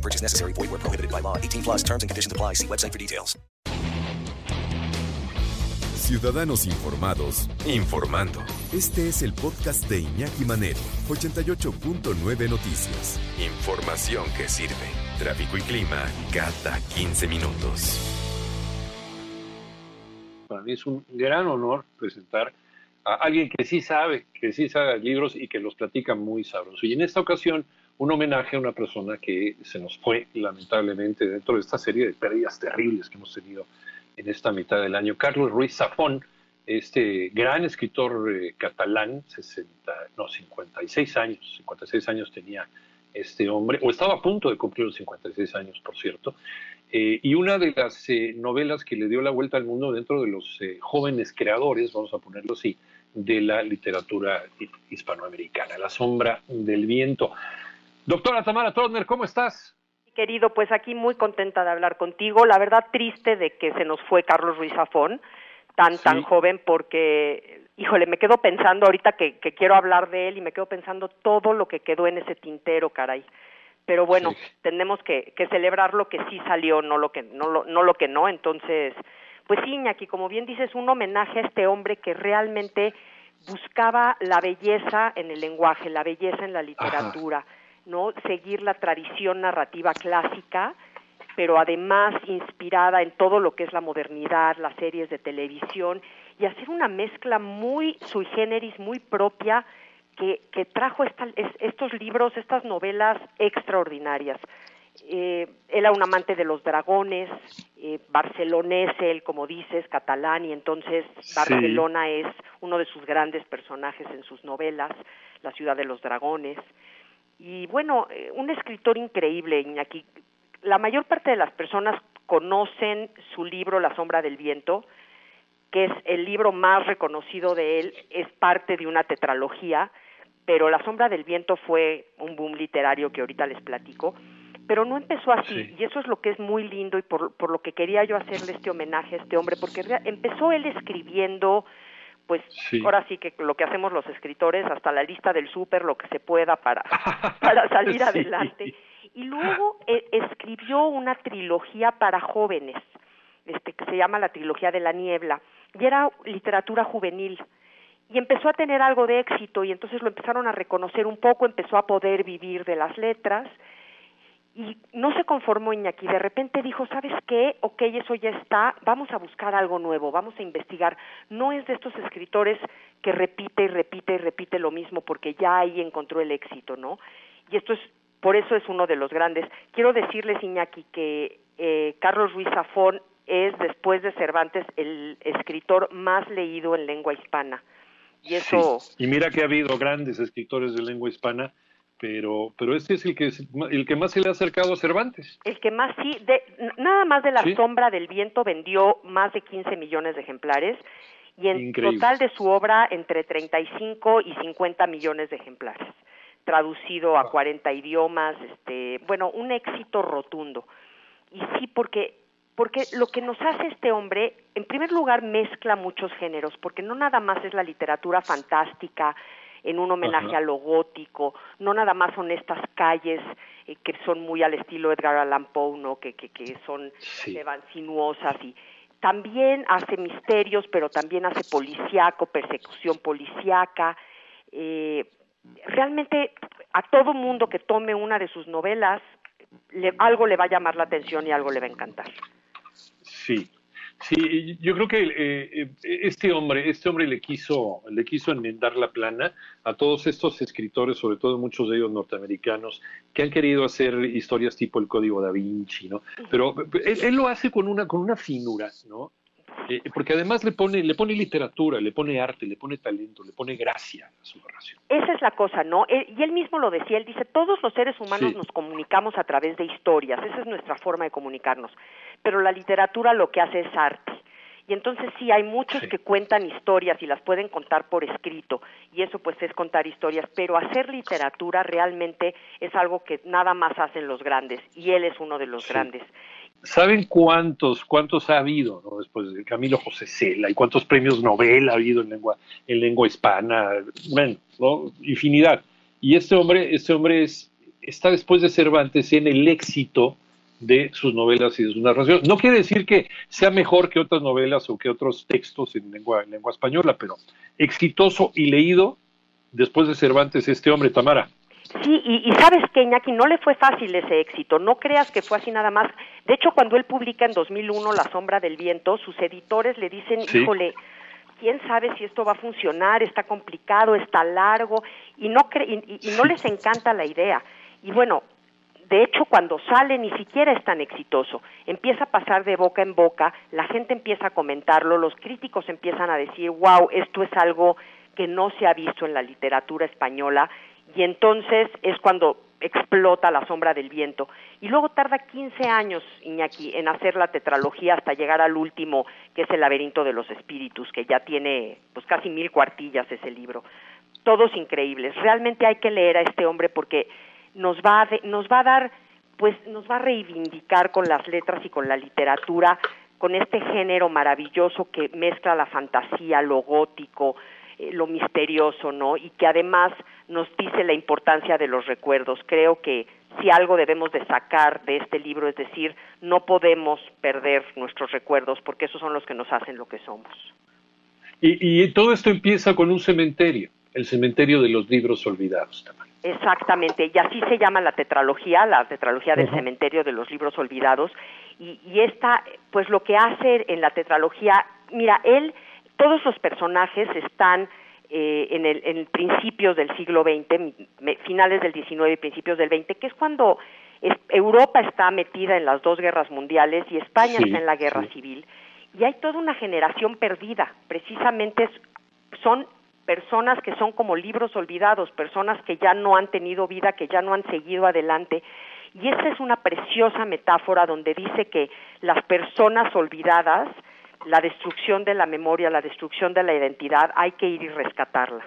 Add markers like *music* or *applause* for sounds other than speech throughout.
No purchase necessary. Void where prohibited by law. 18 plus terms and conditions apply. See website for details. Ciudadanos informados, informando. Este es el podcast de Iñaki Manero, 88.9 Noticias. Información que sirve. Tráfico y clima cada 15 minutos. Para mí es un gran honor presentar a alguien que sí sabe, que sí sabe libros y que los platica muy sabroso. Y en esta ocasión, un homenaje a una persona que se nos fue lamentablemente dentro de esta serie de pérdidas terribles que hemos tenido en esta mitad del año. Carlos Ruiz Zafón, este gran escritor eh, catalán, 60, no, 56 años, 56 años tenía este hombre, o estaba a punto de cumplir los 56 años, por cierto, eh, y una de las eh, novelas que le dio la vuelta al mundo dentro de los jóvenes creadores, vamos a ponerlo así, de la literatura hispanoamericana, La sombra del viento. Doctora Tamara Trotner, ¿cómo estás? Querido, pues aquí muy contenta de hablar contigo. La verdad triste de que se nos fue Carlos Ruiz Zafón, tan, tan joven, porque, híjole, me quedo pensando ahorita que, quiero hablar de él y me quedo pensando todo lo que quedó en ese tintero, caray. Pero bueno, tenemos que, celebrar lo que sí salió, no lo que no, lo, no lo que no. Entonces, pues sí, Iñaki, como bien dices, un homenaje a este hombre que realmente buscaba la belleza en el lenguaje, la belleza en la literatura. ¿No? Seguir la tradición narrativa clásica, pero además inspirada en todo lo que es la modernidad, las series de televisión, y hacer una mezcla muy sui generis, muy propia, que, que trajo estos libros, estas novelas extraordinarias. Eh, era un amante de los dragones, eh, barcelonés él, como dices, catalán, y entonces Barcelona es uno de sus grandes personajes en sus novelas, la ciudad de los dragones. Y bueno, eh, un escritor increíble, Iñaki. La mayor parte de las personas conocen su libro La sombra del viento, que es el libro más reconocido de él, es parte de una tetralogía, pero La sombra del viento fue un boom literario que ahorita les platico, pero no empezó así, y eso es lo que es muy lindo y por, por lo que quería yo hacerle este homenaje a este hombre, porque empezó él escribiendo pues ahora sí que lo que hacemos los escritores, hasta la lista del súper, lo que se pueda para, *laughs* para salir adelante. Y luego eh, escribió una trilogía para jóvenes, este, que se llama la trilogía de la niebla, y era literatura juvenil. Y empezó a tener algo de éxito y entonces lo empezaron a reconocer un poco, empezó a poder vivir de las letras y no se conformó Iñaki, de repente dijo, ¿sabes qué? Ok, eso ya está, vamos a buscar algo nuevo, vamos a investigar. No es de estos escritores que repite y repite y repite lo mismo porque ya ahí encontró el éxito, ¿no? Y esto es, por eso es uno de los grandes. Quiero decirles, Iñaki, que eh, Carlos Ruiz Zafón es, después de Cervantes, el escritor más leído en lengua hispana. Y eso... Y mira que ha habido grandes escritores de lengua hispana pero pero este es el que el que más se le ha acercado a Cervantes. El que más sí, de, nada más de la sombra del viento vendió más de 15 millones de ejemplares y en total de su obra entre 35 y 50 millones de ejemplares, traducido a 40 idiomas, este, bueno, un éxito rotundo. Y sí porque porque lo que nos hace este hombre, en primer lugar, mezcla muchos géneros, porque no nada más es la literatura fantástica, en un homenaje a lo gótico, no nada más son estas calles eh, que son muy al estilo Edgar Allan Poe, ¿no? que, que, que son van sinuosas y también hace misterios, pero también hace policíaco, persecución policíaca. Eh, realmente a todo mundo que tome una de sus novelas, algo le va a llamar la atención y algo le va a encantar. Sí, Sí, yo creo que eh, eh, este hombre, este hombre le quiso, le quiso enmendar la plana a todos estos escritores, sobre todo muchos de ellos norteamericanos, que han querido hacer historias tipo el Código da Vinci, ¿no? Pero él, lo hace con una, con una finura, ¿no? Eh, porque además le pone, le pone literatura, le pone arte, le pone talento, le pone gracia a su narración. Esa es la cosa, ¿no? y él mismo lo decía, él dice, todos los seres humanos nos comunicamos a través de historias, esa es nuestra forma de comunicarnos, pero la literatura lo que hace es arte. Y entonces sí, hay muchos que cuentan historias y las pueden contar por escrito, y eso pues es contar historias, pero hacer literatura realmente es algo que nada más hacen los grandes, y él es uno de los grandes. ¿Saben cuántos, cuántos ha habido ¿no? después de Camilo José Cela y cuántos premios Nobel ha habido en lengua, en lengua hispana? Bueno, ¿no? infinidad. Y este hombre, este hombre es, está después de Cervantes en el éxito de sus novelas y de sus narraciones. No quiere decir que sea mejor que otras novelas o que otros textos en lengua, en lengua española, pero exitoso y leído después de Cervantes este hombre, Tamara. Sí, y, sabes que Iñaki no le fue fácil ese éxito, no creas que fue así nada más. De hecho, cuando él publica en 2001 La sombra del viento, sus editores le dicen, híjole, quién sabe si esto va a funcionar, está complicado, está largo, y no, y, y no les encanta la idea. Y bueno, de hecho, cuando sale ni siquiera es tan exitoso. Empieza a pasar de boca en boca, la gente empieza a comentarlo, los críticos empiezan a decir, wow, esto es algo que no se ha visto en la literatura española y entonces es cuando explota la sombra del viento. Y luego tarda 15 años, Iñaki, en hacer la tetralogía hasta llegar al último, que es el laberinto de los espíritus, que ya tiene pues casi mil cuartillas ese libro. Todos increíbles. Realmente hay que leer a este hombre porque nos va a, nos va a dar, pues nos va a reivindicar con las letras y con la literatura, con este género maravilloso que mezcla la fantasía, lo gótico, eh, lo misterioso, ¿no? Y que además nos dice la importancia de los recuerdos. Creo que si algo debemos de sacar de este libro es decir, no podemos perder nuestros recuerdos porque esos son los que nos hacen lo que somos. Y, y todo esto empieza con un cementerio, el cementerio de los libros olvidados también. Exactamente, y así se llama la tetralogía, la tetralogía del cementerio de los libros olvidados. Y, y esta, pues lo que hace en la tetralogía, mira, él todos los personajes están eh, en, el, en principios del siglo XX, finales del XIX y principios del XX, que es cuando Europa está metida en las dos guerras mundiales y España está en la guerra civil. Y hay toda una generación perdida, precisamente son personas que son como libros olvidados, personas que ya no han tenido vida, que ya no han seguido adelante. Y esa es una preciosa metáfora donde dice que las personas olvidadas la destrucción de la memoria, la destrucción de la identidad, hay que ir y rescatarla.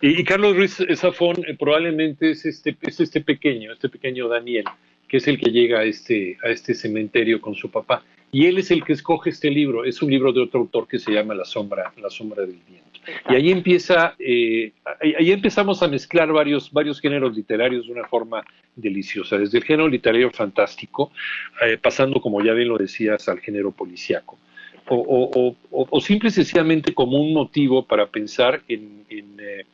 Y, Carlos Ruiz Zafón eh, probablemente es este, es este pequeño, este pequeño Daniel, que es el que llega a este, a este cementerio con su papá. Y él es el que escoge este libro. Es un libro de otro autor que se llama La sombra, La sombra del viento. Y ahí empieza, eh, ahí empezamos a mezclar varios, varios géneros literarios de una forma deliciosa, desde el género literario fantástico, eh, pasando, como ya bien lo decías, al género policiaco. O, o, simple y sencillamente como un motivo para pensar en, en, eh,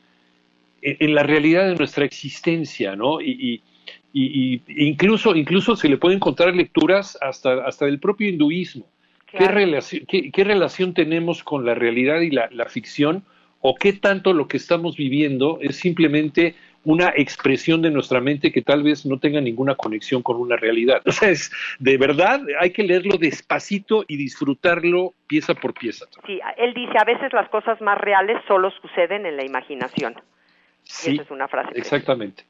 en, la realidad de nuestra existencia, ¿no? Y, y, incluso, incluso se le pueden encontrar lecturas hasta, hasta del propio hinduismo ¿Qué, relación, qué, relación tenemos con la realidad y la, ficción? ¿O qué tanto lo que estamos viviendo es simplemente una expresión de nuestra mente que tal vez no tenga ninguna conexión con una realidad? *laughs* O sea, es, de verdad hay que leerlo despacito y disfrutarlo pieza por pieza. Sí, él dice, a veces las cosas más reales solo suceden en la imaginación. Sí, esa es una frase. Exactamente.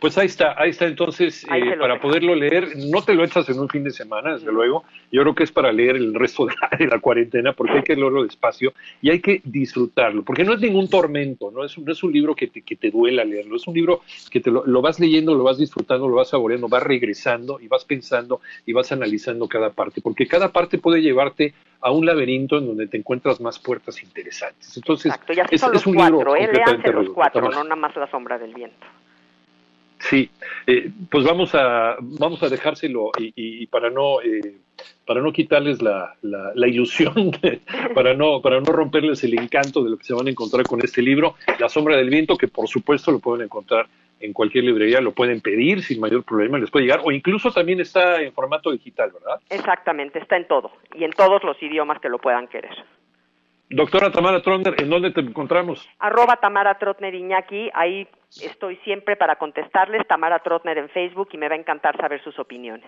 Pues ahí está, ahí está entonces, eh, para poderlo leer, no te lo echas en un fin de semana, desde luego, yo creo que es para leer el resto de la, cuarentena, porque hay que leerlo despacio y hay que disfrutarlo, porque no es ningún tormento, no es, no es un libro que te, que te duela leerlo, es un libro que te lo, lo vas leyendo, lo vas disfrutando, lo vas saboreando, vas regresando y vas pensando y vas analizando cada parte, porque cada parte puede llevarte a un laberinto en donde te encuentras más puertas interesantes. Entonces, es, un libro ¿eh? los cuatro, no nada más la sombra del viento. Sí, eh, pues vamos a vamos a dejárselo y, para no eh, para no quitarles la, la, ilusión, *laughs* para no para no romperles el encanto de lo que se van a encontrar con este libro, La sombra del viento, que por supuesto lo pueden encontrar en cualquier librería, lo pueden pedir sin mayor problema, les puede llegar, o incluso también está en formato digital, ¿verdad? Exactamente, está en todo, y en todos los idiomas que lo puedan querer. Doctora Tamara Trotner, ¿en dónde te encontramos? Arroba Tamara Trotner Iñaki, ahí estoy siempre para contestarles, Tamara Trotner en Facebook, y me va a encantar saber sus opiniones.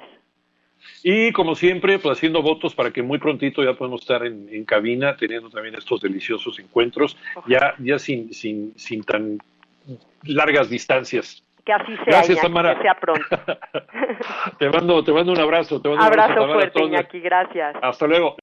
Y como siempre, pues haciendo votos para que muy prontito ya podemos estar en, cabina, teniendo también estos deliciosos encuentros, ya, ya sin, sin, sin tan largas distancias. Que así sea, Gracias, Tamara. que sea pronto. *laughs* te, mando, te mando un abrazo. Te mando abrazo, un abrazo fuerte, Iñaki, gracias. Hasta luego.